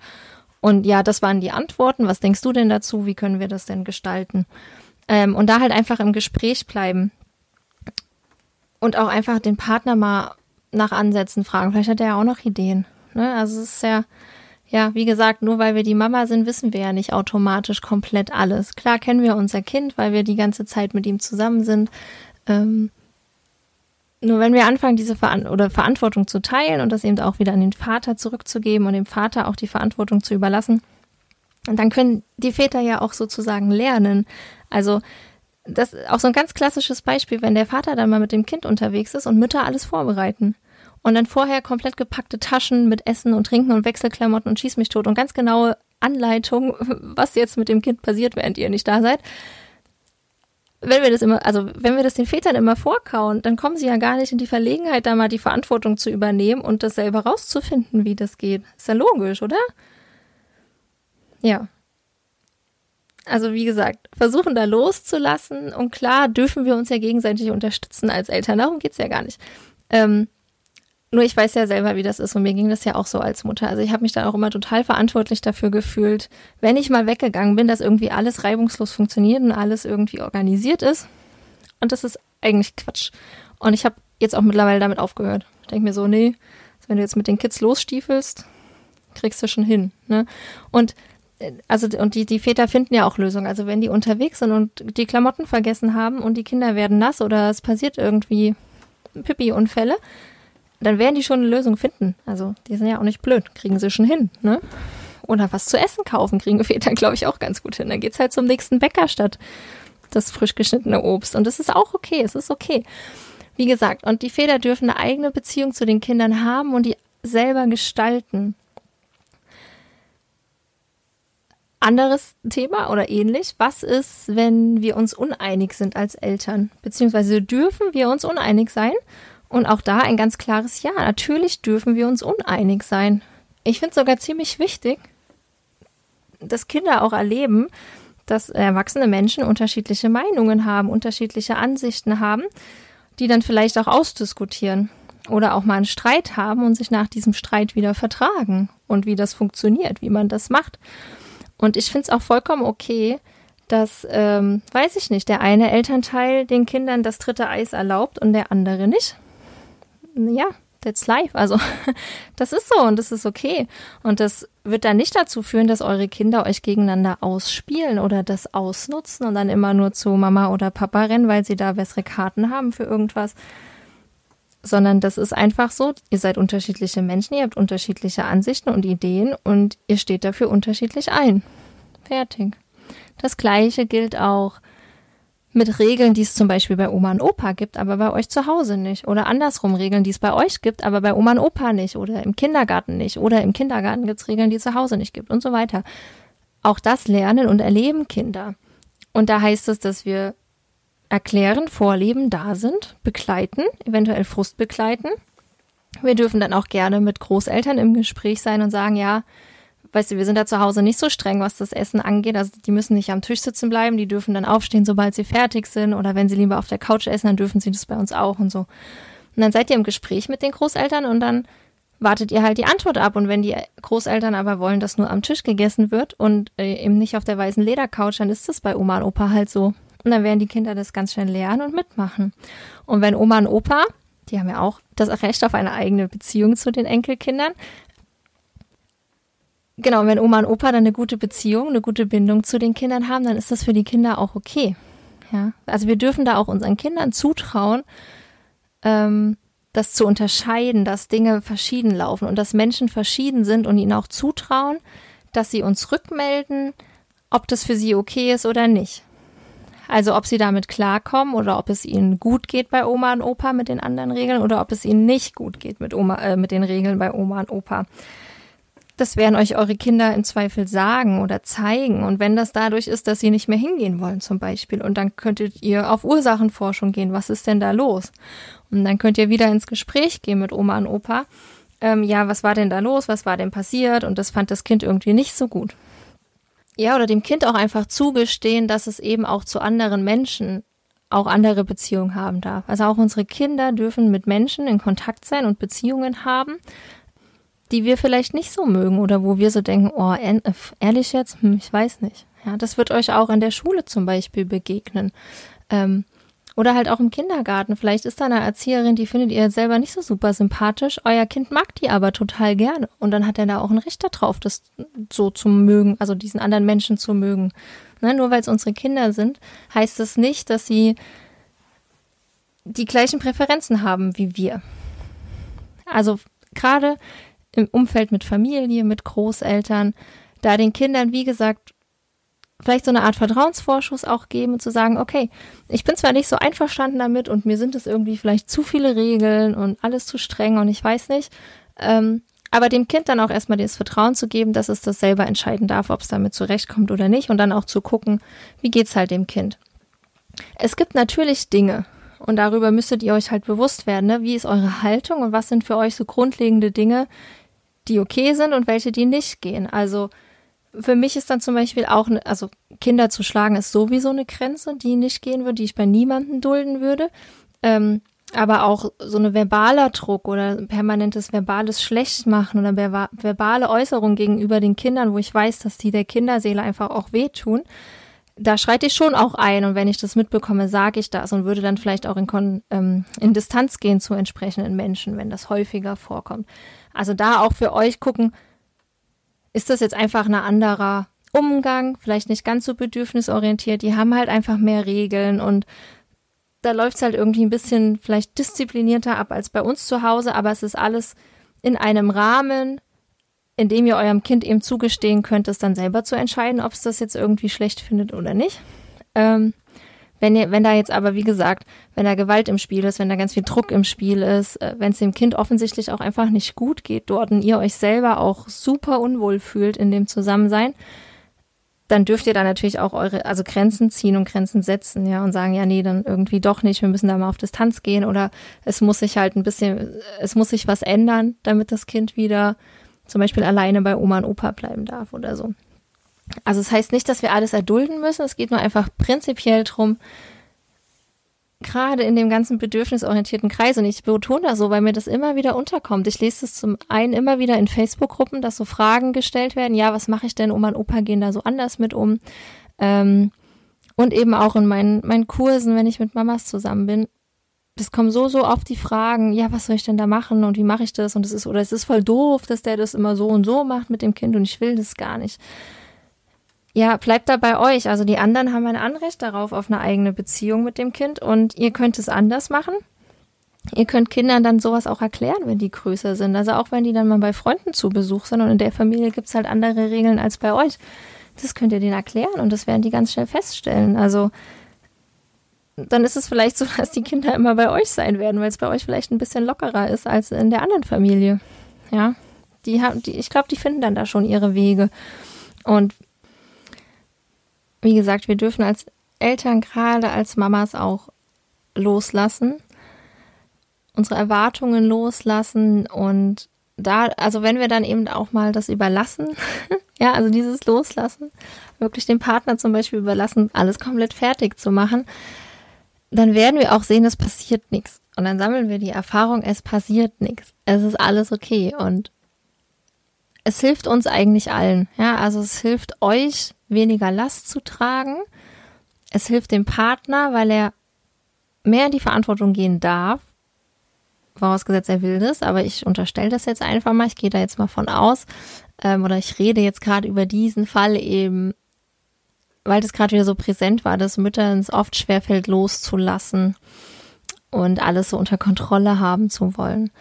und ja, das waren die Antworten. Was denkst du denn dazu? Wie können wir das denn gestalten? Ähm, und da halt einfach im Gespräch bleiben und auch einfach den Partner mal nach Ansätzen fragen. Vielleicht hat er ja auch noch Ideen. Ne? Also es ist ja, ja, wie gesagt, nur weil wir die Mama sind, wissen wir ja nicht automatisch komplett alles. Klar kennen wir unser Kind, weil wir die ganze Zeit mit ihm zusammen sind. Ähm, nur wenn wir anfangen, diese Veran oder Verantwortung zu teilen und das eben auch wieder an den Vater zurückzugeben und dem Vater auch die Verantwortung zu überlassen, dann können die Väter ja auch sozusagen lernen. Also das ist auch so ein ganz klassisches Beispiel, wenn der Vater dann mal mit dem Kind unterwegs ist und Mütter alles vorbereiten. Und dann vorher komplett gepackte Taschen mit Essen und Trinken und Wechselklamotten und schieß mich tot und ganz genaue Anleitung, was jetzt mit dem Kind passiert, während ihr nicht da seid. Wenn wir das immer, also wenn wir das den Vätern immer vorkauen, dann kommen sie ja gar nicht in die Verlegenheit, da mal die Verantwortung zu übernehmen und das selber rauszufinden, wie das geht. Ist ja logisch, oder? Ja. Also wie gesagt, versuchen da loszulassen und klar dürfen wir uns ja gegenseitig unterstützen als Eltern. Darum geht's ja gar nicht. Ähm, nur ich weiß ja selber, wie das ist und mir ging das ja auch so als Mutter. Also ich habe mich da auch immer total verantwortlich dafür gefühlt, wenn ich mal weggegangen bin, dass irgendwie alles reibungslos funktioniert und alles irgendwie organisiert ist. Und das ist eigentlich Quatsch. Und ich habe jetzt auch mittlerweile damit aufgehört. Ich denke mir so, nee, wenn du jetzt mit den Kids losstiefelst, kriegst du schon hin. Ne? Und also und die, die Väter finden ja auch Lösungen. Also wenn die unterwegs sind und die Klamotten vergessen haben und die Kinder werden nass oder es passiert irgendwie Pipi-Unfälle, dann werden die schon eine Lösung finden. Also die sind ja auch nicht blöd, kriegen sie schon hin, ne? Oder was zu essen kaufen, kriegen Väter, glaube ich, auch ganz gut hin. Dann geht's halt zum nächsten Bäcker statt das frisch geschnittene Obst. Und das ist auch okay, es ist okay. Wie gesagt, und die Väter dürfen eine eigene Beziehung zu den Kindern haben und die selber gestalten. Anderes Thema oder ähnlich. Was ist, wenn wir uns uneinig sind als Eltern? Beziehungsweise dürfen wir uns uneinig sein? Und auch da ein ganz klares Ja. Natürlich dürfen wir uns uneinig sein. Ich finde es sogar ziemlich wichtig, dass Kinder auch erleben, dass erwachsene Menschen unterschiedliche Meinungen haben, unterschiedliche Ansichten haben, die dann vielleicht auch ausdiskutieren oder auch mal einen Streit haben und sich nach diesem Streit wieder vertragen und wie das funktioniert, wie man das macht. Und ich finde es auch vollkommen okay, dass, ähm, weiß ich nicht, der eine Elternteil den Kindern das dritte Eis erlaubt und der andere nicht. Ja, that's life. Also das ist so und das ist okay. Und das wird dann nicht dazu führen, dass eure Kinder euch gegeneinander ausspielen oder das ausnutzen und dann immer nur zu Mama oder Papa rennen, weil sie da bessere Karten haben für irgendwas. Sondern das ist einfach so, ihr seid unterschiedliche Menschen, ihr habt unterschiedliche Ansichten und Ideen und ihr steht dafür unterschiedlich ein. Fertig. Das gleiche gilt auch mit Regeln, die es zum Beispiel bei Oma und Opa gibt, aber bei euch zu Hause nicht. Oder andersrum Regeln, die es bei euch gibt, aber bei Oma und Opa nicht. Oder im Kindergarten nicht. Oder im Kindergarten gibt es Regeln, die es zu Hause nicht gibt und so weiter. Auch das lernen und erleben Kinder. Und da heißt es, dass wir erklären, vorleben, da sind, begleiten, eventuell Frust begleiten. Wir dürfen dann auch gerne mit Großeltern im Gespräch sein und sagen, ja, weißt du, wir sind da zu Hause nicht so streng, was das Essen angeht. Also die müssen nicht am Tisch sitzen bleiben, die dürfen dann aufstehen, sobald sie fertig sind. Oder wenn sie lieber auf der Couch essen, dann dürfen sie das bei uns auch und so. Und dann seid ihr im Gespräch mit den Großeltern und dann wartet ihr halt die Antwort ab. Und wenn die Großeltern aber wollen, dass nur am Tisch gegessen wird und äh, eben nicht auf der weißen Ledercouch, dann ist das bei Oma und Opa halt so. Und dann werden die Kinder das ganz schnell lernen und mitmachen. Und wenn Oma und Opa, die haben ja auch das Recht auf eine eigene Beziehung zu den Enkelkindern, Genau, wenn Oma und Opa dann eine gute Beziehung, eine gute Bindung zu den Kindern haben, dann ist das für die Kinder auch okay. Ja, also wir dürfen da auch unseren Kindern zutrauen, ähm, das zu unterscheiden, dass Dinge verschieden laufen und dass Menschen verschieden sind und ihnen auch zutrauen, dass sie uns rückmelden, ob das für sie okay ist oder nicht. Also ob sie damit klarkommen oder ob es ihnen gut geht bei Oma und Opa mit den anderen Regeln oder ob es ihnen nicht gut geht mit Oma, äh, mit den Regeln bei Oma und Opa. Das werden euch eure Kinder im Zweifel sagen oder zeigen. Und wenn das dadurch ist, dass sie nicht mehr hingehen wollen zum Beispiel, und dann könntet ihr auf Ursachenforschung gehen, was ist denn da los? Und dann könnt ihr wieder ins Gespräch gehen mit Oma und Opa. Ähm, ja, was war denn da los? Was war denn passiert? Und das fand das Kind irgendwie nicht so gut. Ja, oder dem Kind auch einfach zugestehen, dass es eben auch zu anderen Menschen auch andere Beziehungen haben darf. Also auch unsere Kinder dürfen mit Menschen in Kontakt sein und Beziehungen haben, die wir vielleicht nicht so mögen oder wo wir so denken, oh, ehrlich jetzt, hm, ich weiß nicht. Ja, das wird euch auch in der Schule zum Beispiel begegnen. Ähm, Oder halt auch im Kindergarten. Vielleicht ist da eine Erzieherin, die findet ihr selber nicht so super sympathisch. Euer Kind mag die aber total gerne. Und dann hat er da auch ein Recht darauf, das so zu mögen, also diesen anderen Menschen zu mögen. Ne? Nur weil es unsere Kinder sind, heißt das nicht, dass sie die gleichen Präferenzen haben wie wir. Also gerade im Umfeld mit Familie, mit Großeltern, da den Kindern, wie gesagt, vielleicht so eine Art Vertrauensvorschuss auch geben und zu sagen, okay, ich bin zwar nicht so einverstanden damit und mir sind es irgendwie vielleicht zu viele Regeln und alles zu streng und ich weiß nicht, ähm, aber dem Kind dann auch erstmal das Vertrauen zu geben, dass es das selber entscheiden darf, ob es damit zurechtkommt oder nicht und dann auch zu gucken, wie geht's halt dem Kind. Es gibt natürlich Dinge, und darüber müsstet ihr euch halt bewusst werden, ne? wie ist eure Haltung und was sind für euch so grundlegende Dinge, die okay sind und welche, die nicht gehen. Also für mich ist dann zum Beispiel auch, ne, also Kinder zu schlagen ist sowieso eine Grenze, die nicht gehen würde, die ich bei niemandem dulden würde. Ähm, aber auch so eine verbaler Druck oder permanentes verbales Schlechtmachen oder verbale Äußerung gegenüber den Kindern, wo ich weiß, dass die der Kinderseele einfach auch wehtun, da schreite ich schon auch ein und wenn ich das mitbekomme, sage ich das und würde dann vielleicht auch in, Kon ähm, in Distanz gehen zu entsprechenden Menschen, wenn das häufiger vorkommt. Also da auch für euch gucken, ist das jetzt einfach ein anderer Umgang, vielleicht nicht ganz so bedürfnisorientiert, die haben halt einfach mehr Regeln und da läuft es halt irgendwie ein bisschen vielleicht disziplinierter ab als bei uns zu Hause, aber es ist alles in einem Rahmen, in dem ihr eurem Kind eben zugestehen könnt, es dann selber zu entscheiden, ob es das jetzt irgendwie schlecht findet oder nicht. Ähm, wenn, wenn da jetzt aber, wie gesagt, wenn da Gewalt im Spiel ist, wenn da ganz viel Druck im Spiel ist, äh, wenn es dem Kind offensichtlich auch einfach nicht gut geht dort und ihr euch selber auch super unwohl fühlt in dem Zusammensein, dann dürft ihr da natürlich auch eure, also Grenzen ziehen und Grenzen setzen, ja, und sagen, ja, nee, dann irgendwie doch nicht, wir müssen da mal auf Distanz gehen oder es muss sich halt ein bisschen, es muss sich was ändern, damit das Kind wieder zum Beispiel alleine bei Oma und Opa bleiben darf oder so. Also es das heißt nicht, dass wir alles erdulden müssen, es geht nur einfach prinzipiell drum, gerade in dem ganzen bedürfnisorientierten Kreis, und ich betone das so, weil mir das immer wieder unterkommt. Ich lese es zum einen immer wieder in Facebook-Gruppen, dass so Fragen gestellt werden, ja, was mache ich denn, Oma und Opa gehen da so anders mit um? Ähm, und eben auch in meinen, meinen Kursen, wenn ich mit Mamas zusammen bin, das kommen so, so oft die Fragen, ja, was soll ich denn da machen und wie mache ich das? Und es ist, oder es ist voll doof, dass der das immer so und so macht mit dem Kind und ich will das gar nicht. Ja, bleibt da bei euch. Also die anderen haben ein Anrecht darauf, auf eine eigene Beziehung mit dem Kind und ihr könnt es anders machen. Ihr könnt Kindern dann sowas auch erklären, wenn die größer sind. Also auch wenn die dann mal bei Freunden zu Besuch sind und in der Familie gibt's halt andere Regeln als bei euch. Das könnt ihr denen erklären und das werden die ganz schnell feststellen. Also dann ist es vielleicht so, dass die Kinder immer bei euch sein werden, weil es bei euch vielleicht ein bisschen lockerer ist als in der anderen Familie. Ja, die haben, die, ich glaube, die finden dann da schon ihre Wege. Und wie gesagt, wir dürfen als Eltern, gerade als Mamas auch loslassen, unsere Erwartungen loslassen und da, also wenn wir dann eben auch mal das überlassen, ja, also dieses Loslassen, wirklich dem Partner zum Beispiel überlassen, alles komplett fertig zu machen, dann werden wir auch sehen, es passiert nichts. Und dann sammeln wir die Erfahrung, es passiert nichts. Es ist alles okay. Und es hilft uns eigentlich allen. Ja, also es hilft euch, weniger Last zu tragen. Es hilft dem Partner, weil er mehr in die Verantwortung gehen darf. Vorausgesetzt, er will das, aber ich unterstelle das jetzt einfach mal. Ich gehe da jetzt mal von aus. Ähm, oder ich rede jetzt gerade über diesen Fall eben weil das gerade wieder so präsent war, dass Müttern es oft schwerfällt, loszulassen und alles so unter Kontrolle haben zu wollen.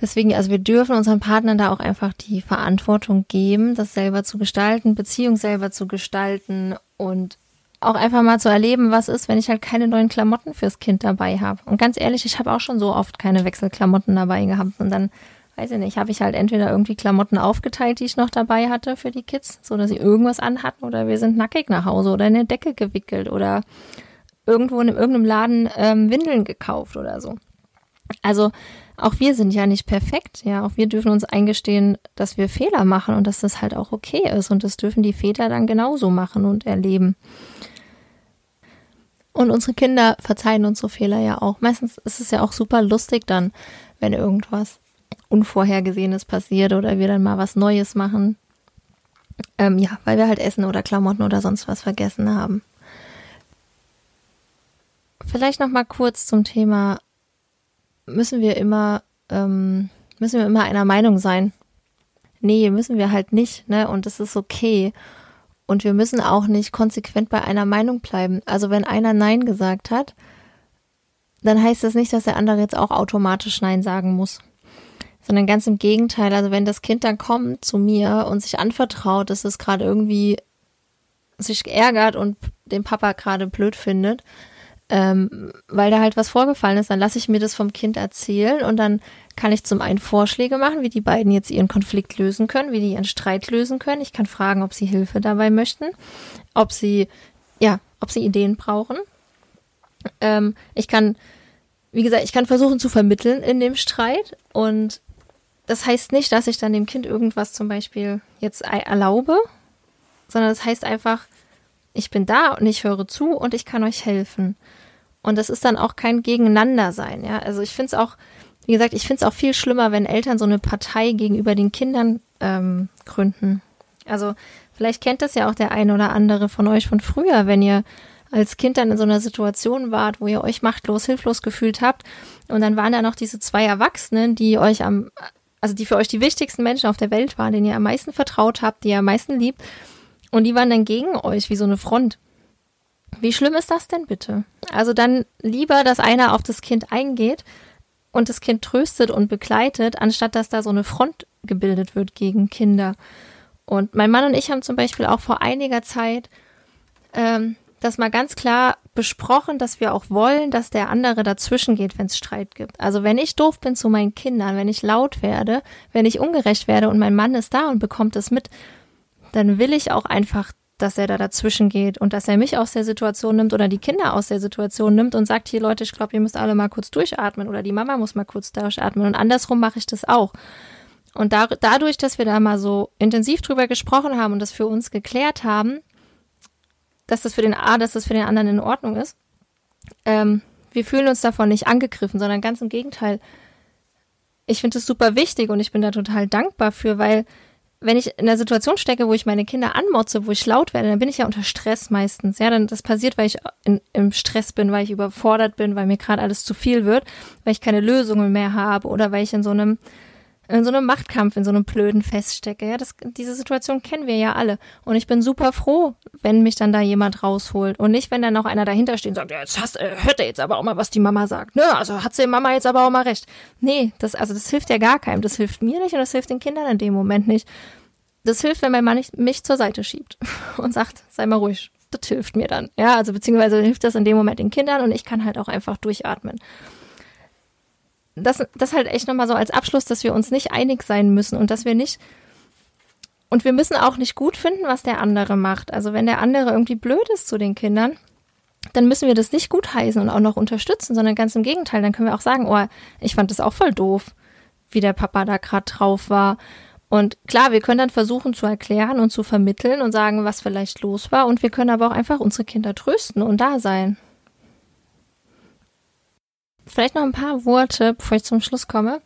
Deswegen, also wir dürfen unseren Partnern da auch einfach die Verantwortung geben, das selber zu gestalten, Beziehung selber zu gestalten und auch einfach mal zu erleben, was ist, wenn ich halt keine neuen Klamotten fürs Kind dabei habe. Und ganz ehrlich, ich habe auch schon so oft keine Wechselklamotten dabei gehabt und dann weiß ich nicht, habe ich halt entweder irgendwie Klamotten aufgeteilt, die ich noch dabei hatte für die Kids, so dass sie irgendwas anhatten oder wir sind nackig nach Hause oder in eine Decke gewickelt oder irgendwo in irgendeinem Laden ähm, Windeln gekauft oder so. Also auch wir sind ja nicht perfekt, ja, auch wir dürfen uns eingestehen, dass wir Fehler machen und dass das halt auch okay ist und das dürfen die Väter dann genauso machen und erleben. Und unsere Kinder verzeihen unsere Fehler ja auch. Meistens ist es ja auch super lustig dann, wenn irgendwas Unvorhergesehenes passiert oder wir dann mal was Neues machen. Ähm, ja, weil wir halt Essen oder Klamotten oder sonst was vergessen haben. vielleicht noch mal kurz zum Thema, müssen wir immer, ähm, müssen wir immer einer Meinung sein? Nee, müssen wir halt nicht, ne? Und das ist okay. Und wir müssen auch nicht konsequent bei einer Meinung bleiben. Also wenn einer Nein gesagt hat, dann heißt das nicht, dass der andere jetzt auch automatisch Nein sagen muss. Sondern ganz im Gegenteil. Also wenn das Kind dann kommt zu mir und sich anvertraut, dass es gerade irgendwie sich ärgert und den Papa gerade blöd findet, ähm, weil da halt was vorgefallen ist, dann lasse ich mir das vom Kind erzählen und dann kann ich zum einen Vorschläge machen, wie die beiden jetzt ihren Konflikt lösen können, wie die ihren Streit lösen können. Ich kann fragen, ob sie Hilfe dabei möchten, ob sie, ja, ob sie Ideen brauchen. Ähm, ich kann, wie gesagt, ich kann versuchen zu vermitteln in dem Streit und das heißt nicht, dass ich dann dem Kind irgendwas zum Beispiel jetzt erlaube, sondern das heißt einfach, ich bin da und ich höre zu und ich kann euch helfen. Und das ist dann auch kein Gegeneinander sein, ja. Also ich finde es auch, wie gesagt, ich finde es auch viel schlimmer, wenn Eltern so eine Partei gegenüber den Kindern ähm, gründen. Also vielleicht kennt das ja auch der eine oder andere von euch von früher, wenn ihr als Kind dann in so einer Situation wart, wo ihr euch machtlos, hilflos gefühlt habt. Und dann waren da noch diese zwei Erwachsenen, die euch am, also die für euch die wichtigsten Menschen auf der Welt waren, denen ihr am meisten vertraut habt, die ihr am meisten liebt. Und die waren dann gegen euch wie so eine Front. Wie schlimm ist das denn bitte? Also dann lieber, dass einer auf das Kind eingeht und das Kind tröstet und begleitet, anstatt dass da so eine Front gebildet wird gegen Kinder. Und mein Mann und ich haben zum Beispiel auch vor einiger Zeit ähm, das mal ganz klar besprochen, dass wir auch wollen, dass der andere dazwischen geht, wenn es Streit gibt. Also wenn ich doof bin zu meinen Kindern, wenn ich laut werde, wenn ich ungerecht werde und mein Mann ist da und bekommt es mit, dann will ich auch einfach, dass er da dazwischen geht und dass er mich aus der Situation nimmt oder die Kinder aus der Situation nimmt und sagt, hier Leute, ich glaube, ihr müsst alle mal kurz durchatmen oder die Mama muss mal kurz durchatmen und andersrum mache ich das auch. Und da, dadurch, dass wir da mal so intensiv drüber gesprochen haben und das für uns geklärt haben, dass das für den A, dass das für den anderen in Ordnung ist, ähm, wir fühlen uns davon nicht angegriffen, sondern ganz im Gegenteil. Ich finde es super wichtig und ich bin da total dankbar für, weil wenn ich in einer Situation stecke, wo ich meine Kinder anmotze, wo ich laut werde, dann bin ich ja unter Stress meistens. Ja, dann das passiert, weil ich in, im Stress bin, weil ich überfordert bin, weil mir gerade alles zu viel wird, weil ich keine Lösungen mehr habe oder weil ich in so einem in so einem Machtkampf, in so einem blöden feststecke. Ja, das, diese Situation kennen wir ja alle. Und ich bin super froh, wenn mich dann da jemand rausholt. Und nicht, wenn dann noch einer dahinter steht und sagt, ja, jetzt hast, äh, hört er jetzt aber auch mal, was die Mama sagt. Ne, also hat sie Mama jetzt aber auch mal recht. Nee, das, also das hilft ja gar keinem. Das hilft mir nicht und das hilft den Kindern in dem Moment nicht. Das hilft, wenn mein Mann mich zur Seite schiebt und sagt, sei mal ruhig. Das hilft mir dann. Ja, also beziehungsweise hilft das in dem Moment den Kindern und ich kann halt auch einfach durchatmen das, das halt echt nochmal so als Abschluss, dass wir uns nicht einig sein müssen und dass wir nicht und wir müssen auch nicht gut finden, was der andere macht. Also wenn der andere irgendwie blöd ist zu den Kindern, dann müssen wir das nicht gutheißen und auch noch unterstützen, sondern ganz im Gegenteil. Dann können wir auch sagen, oh, ich fand das auch voll doof, wie der Papa da gerade drauf war. Und klar, wir können dann versuchen zu erklären und zu vermitteln und sagen, was vielleicht los war. Und wir können aber auch einfach unsere Kinder trösten und da sein. Vielleicht noch ein paar Worte, bevor ich zum Schluss komme.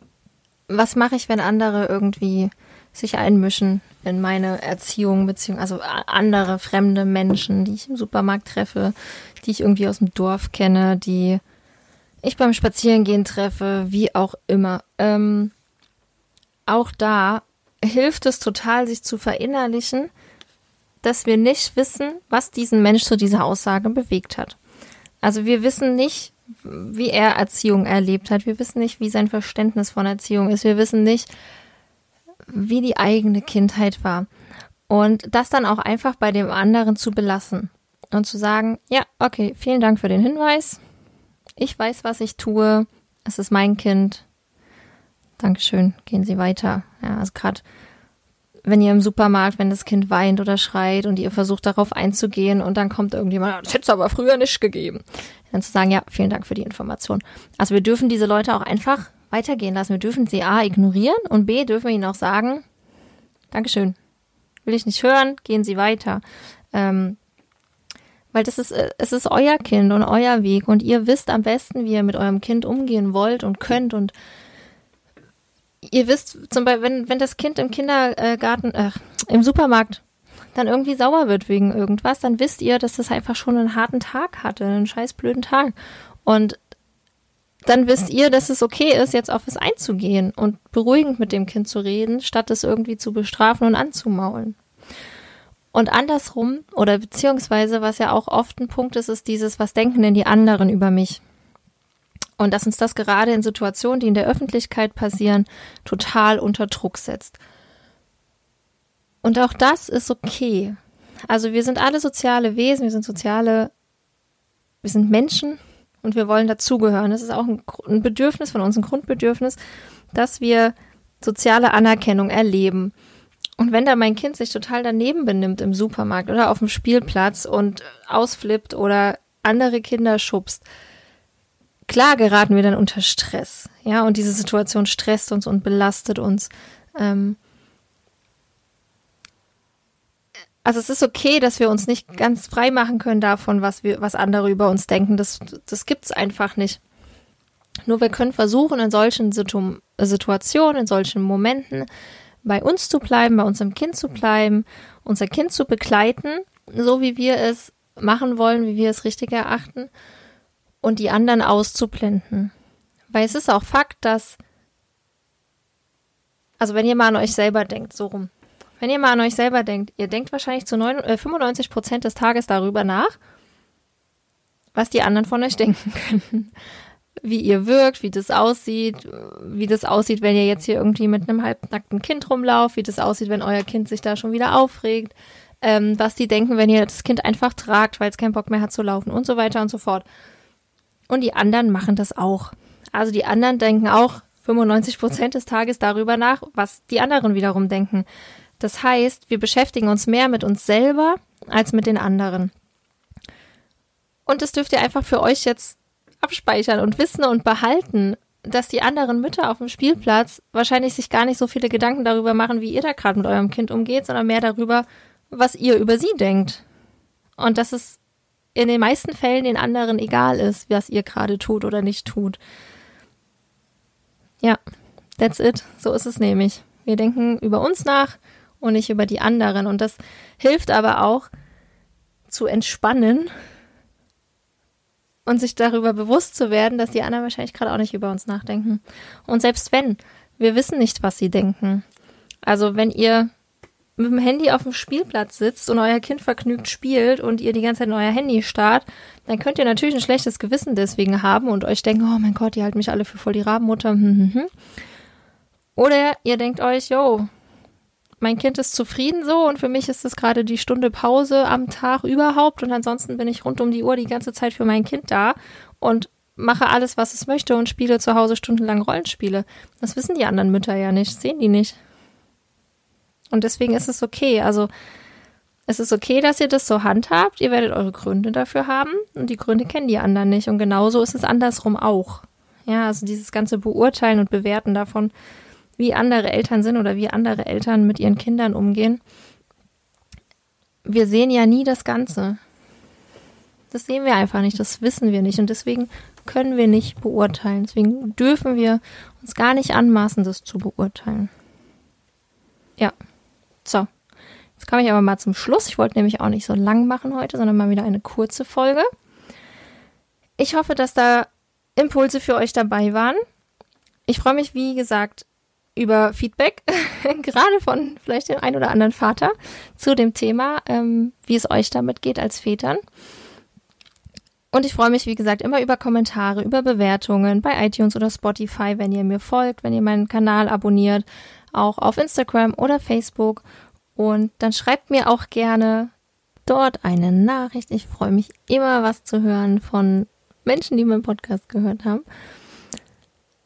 Was mache ich, wenn andere irgendwie sich einmischen in meine Erziehung, beziehungsweise also andere fremde Menschen, die ich im Supermarkt treffe, die ich irgendwie aus dem Dorf kenne, die ich beim Spazierengehen treffe, wie auch immer. Ähm, auch da hilft es total, sich zu verinnerlichen, dass wir nicht wissen, was diesen Mensch zu dieser Aussage bewegt hat. Also wir wissen nicht, wie er Erziehung erlebt hat. Wir wissen nicht, wie sein Verständnis von Erziehung ist. Wir wissen nicht, wie die eigene Kindheit war. Und das dann auch einfach bei dem anderen zu belassen und zu sagen, ja, okay, vielen Dank für den Hinweis. Ich weiß, was ich tue. Es ist mein Kind. Dankeschön. Gehen Sie weiter. Ja, also gerade wenn ihr im Supermarkt, wenn das Kind weint oder schreit und ihr versucht darauf einzugehen und dann kommt irgendjemand, das hätte es aber früher nicht gegeben. Dann zu sagen, ja, vielen Dank für die Information. Also wir dürfen diese Leute auch einfach weitergehen lassen. Wir dürfen sie A ignorieren und B dürfen wir ihnen auch sagen, Dankeschön. Will ich nicht hören, gehen Sie weiter. Ähm, weil das ist, äh, es ist euer Kind und euer Weg und ihr wisst am besten, wie ihr mit eurem Kind umgehen wollt und könnt und ihr wisst zum Beispiel, wenn, wenn das Kind im Kindergarten, äh, im Supermarkt dann irgendwie sauer wird wegen irgendwas, dann wisst ihr, dass das einfach schon einen harten Tag hatte, einen scheiß blöden Tag. Und dann wisst ihr, dass es okay ist, jetzt auf es einzugehen und beruhigend mit dem Kind zu reden, statt es irgendwie zu bestrafen und anzumaulen. Und andersrum, oder beziehungsweise, was ja auch oft ein Punkt ist, ist dieses, was denken denn die anderen über mich? Und dass uns das gerade in Situationen, die in der Öffentlichkeit passieren, total unter Druck setzt. Und auch das ist okay. Also wir sind alle soziale Wesen, wir sind soziale, wir sind Menschen und wir wollen dazugehören. Das ist auch ein, ein Bedürfnis von uns, ein Grundbedürfnis, dass wir soziale Anerkennung erleben. Und wenn da mein Kind sich total daneben benimmt im Supermarkt oder auf dem Spielplatz und ausflippt oder andere Kinder schubst, klar geraten wir dann unter Stress. Ja, und diese Situation stresst uns und belastet uns. Ähm, also es ist okay, dass wir uns nicht ganz frei machen können davon, was wir, was andere über uns denken. Das, das gibt's einfach nicht. Nur wir können versuchen, in solchen Situ Situationen, in solchen Momenten bei uns zu bleiben, bei unserem Kind zu bleiben, unser Kind zu begleiten, so wie wir es machen wollen, wie wir es richtig erachten und die anderen auszublenden. Weil es ist auch Fakt, dass, also wenn ihr mal an euch selber denkt, so rum, wenn ihr mal an euch selber denkt, ihr denkt wahrscheinlich zu 9, äh, 95 Prozent des Tages darüber nach, was die anderen von euch denken könnten. Wie ihr wirkt, wie das aussieht, wie das aussieht, wenn ihr jetzt hier irgendwie mit einem halbnackten Kind rumlauft, wie das aussieht, wenn euer Kind sich da schon wieder aufregt, ähm, was die denken, wenn ihr das Kind einfach tragt, weil es keinen Bock mehr hat zu laufen und so weiter und so fort. Und die anderen machen das auch. Also die anderen denken auch 95 Prozent des Tages darüber nach, was die anderen wiederum denken. Das heißt, wir beschäftigen uns mehr mit uns selber als mit den anderen. Und das dürft ihr einfach für euch jetzt abspeichern und wissen und behalten, dass die anderen Mütter auf dem Spielplatz wahrscheinlich sich gar nicht so viele Gedanken darüber machen, wie ihr da gerade mit eurem Kind umgeht, sondern mehr darüber, was ihr über sie denkt. Und dass es in den meisten Fällen den anderen egal ist, was ihr gerade tut oder nicht tut. Ja, that's it. So ist es nämlich. Wir denken über uns nach, und nicht über die anderen. Und das hilft aber auch zu entspannen und sich darüber bewusst zu werden, dass die anderen wahrscheinlich gerade auch nicht über uns nachdenken. Und selbst wenn, wir wissen nicht, was sie denken. Also wenn ihr mit dem Handy auf dem Spielplatz sitzt und euer Kind vergnügt spielt und ihr die ganze Zeit in euer Handy starrt, dann könnt ihr natürlich ein schlechtes Gewissen deswegen haben und euch denken, oh mein Gott, die halten mich alle für voll die Rabenmutter. Oder ihr denkt euch, yo, mein Kind ist zufrieden so und für mich ist es gerade die Stunde Pause am Tag überhaupt und ansonsten bin ich rund um die Uhr die ganze Zeit für mein Kind da und mache alles, was es möchte und spiele zu Hause stundenlang Rollenspiele. Das wissen die anderen Mütter ja nicht, sehen die nicht. Und deswegen ist es okay. Also es ist okay, dass ihr das so handhabt. Ihr werdet eure Gründe dafür haben und die Gründe kennen die anderen nicht. Und genauso ist es andersrum auch. Ja, also dieses ganze Beurteilen und Bewerten davon, wie andere Eltern sind oder wie andere Eltern mit ihren Kindern umgehen. Wir sehen ja nie das Ganze. Das sehen wir einfach nicht, das wissen wir nicht und deswegen können wir nicht beurteilen. Deswegen dürfen wir uns gar nicht anmaßen, das zu beurteilen. Ja, so. Jetzt komme ich aber mal zum Schluss. Ich wollte nämlich auch nicht so lang machen heute, sondern mal wieder eine kurze Folge. Ich hoffe, dass da Impulse für euch dabei waren. Ich freue mich, wie gesagt, über Feedback, gerade von vielleicht dem einen oder anderen Vater, zu dem Thema, ähm, wie es euch damit geht als Vätern. Und ich freue mich, wie gesagt, immer über Kommentare, über Bewertungen bei iTunes oder Spotify, wenn ihr mir folgt, wenn ihr meinen Kanal abonniert, auch auf Instagram oder Facebook. Und dann schreibt mir auch gerne dort eine Nachricht. Ich freue mich immer, was zu hören von Menschen, die meinen Podcast gehört haben.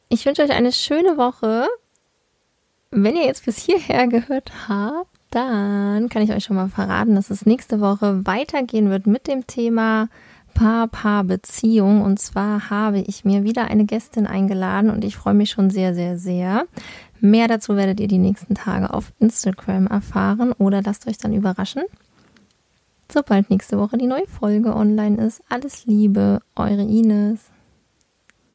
Ich wünsche euch eine schöne Woche wenn ihr jetzt bis hierher gehört habt, dann kann ich euch schon mal verraten, dass es nächste Woche weitergehen wird mit dem Thema Paar-Paar-Beziehung. Und zwar habe ich mir wieder eine Gästin eingeladen und ich freue mich schon sehr, sehr, sehr. Mehr dazu werdet ihr die nächsten Tage auf Instagram erfahren oder lasst euch dann überraschen. Sobald nächste Woche die neue Folge online ist. Alles Liebe, eure Ines.